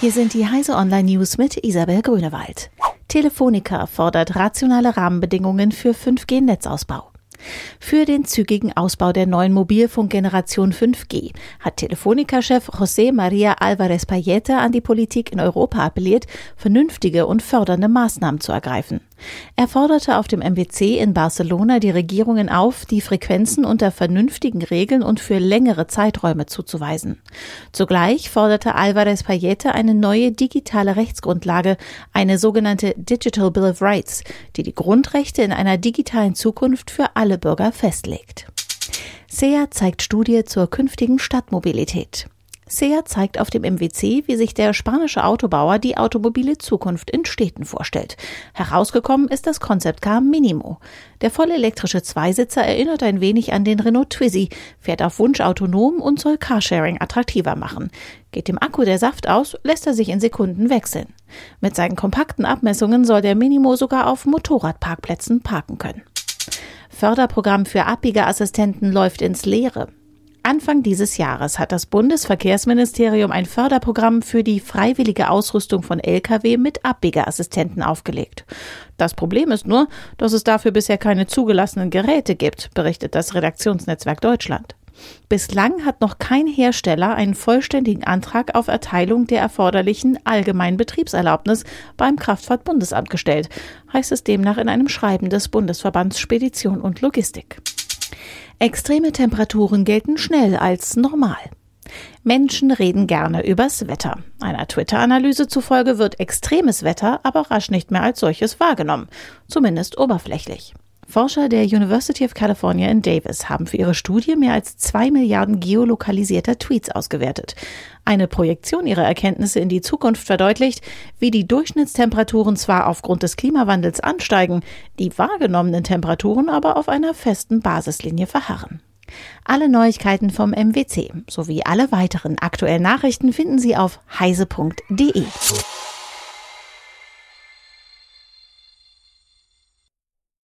Hier sind die Heise Online News mit Isabel Grünewald. Telefonica fordert rationale Rahmenbedingungen für 5G-Netzausbau. Für den zügigen Ausbau der neuen Mobilfunkgeneration 5G hat Telefonica-Chef José María Álvarez Payete an die Politik in Europa appelliert, vernünftige und fördernde Maßnahmen zu ergreifen. Er forderte auf dem MWC in Barcelona die Regierungen auf, die Frequenzen unter vernünftigen Regeln und für längere Zeiträume zuzuweisen. Zugleich forderte Alvarez Payete eine neue digitale Rechtsgrundlage, eine sogenannte Digital Bill of Rights, die die Grundrechte in einer digitalen Zukunft für alle Bürger festlegt. SEA zeigt Studie zur künftigen Stadtmobilität. SEA zeigt auf dem MWC, wie sich der spanische Autobauer die automobile Zukunft in Städten vorstellt. Herausgekommen ist das Concept Car Minimo. Der vollelektrische Zweisitzer erinnert ein wenig an den Renault Twizy, fährt auf Wunsch autonom und soll Carsharing attraktiver machen. Geht dem Akku der Saft aus, lässt er sich in Sekunden wechseln. Mit seinen kompakten Abmessungen soll der Minimo sogar auf Motorradparkplätzen parken können. Förderprogramm für Abbiegerassistenten läuft ins Leere. Anfang dieses Jahres hat das Bundesverkehrsministerium ein Förderprogramm für die freiwillige Ausrüstung von Lkw mit Abbiegerassistenten aufgelegt. Das Problem ist nur, dass es dafür bisher keine zugelassenen Geräte gibt, berichtet das Redaktionsnetzwerk Deutschland. Bislang hat noch kein Hersteller einen vollständigen Antrag auf Erteilung der erforderlichen allgemeinen Betriebserlaubnis beim Kraftfahrtbundesamt gestellt, heißt es demnach in einem Schreiben des Bundesverbands Spedition und Logistik. Extreme Temperaturen gelten schnell als normal. Menschen reden gerne übers Wetter. Einer Twitter-Analyse zufolge wird extremes Wetter aber rasch nicht mehr als solches wahrgenommen, zumindest oberflächlich. Forscher der University of California in Davis haben für ihre Studie mehr als zwei Milliarden geolokalisierter Tweets ausgewertet. Eine Projektion ihrer Erkenntnisse in die Zukunft verdeutlicht, wie die Durchschnittstemperaturen zwar aufgrund des Klimawandels ansteigen, die wahrgenommenen Temperaturen aber auf einer festen Basislinie verharren. Alle Neuigkeiten vom MWC sowie alle weiteren aktuellen Nachrichten finden Sie auf heise.de.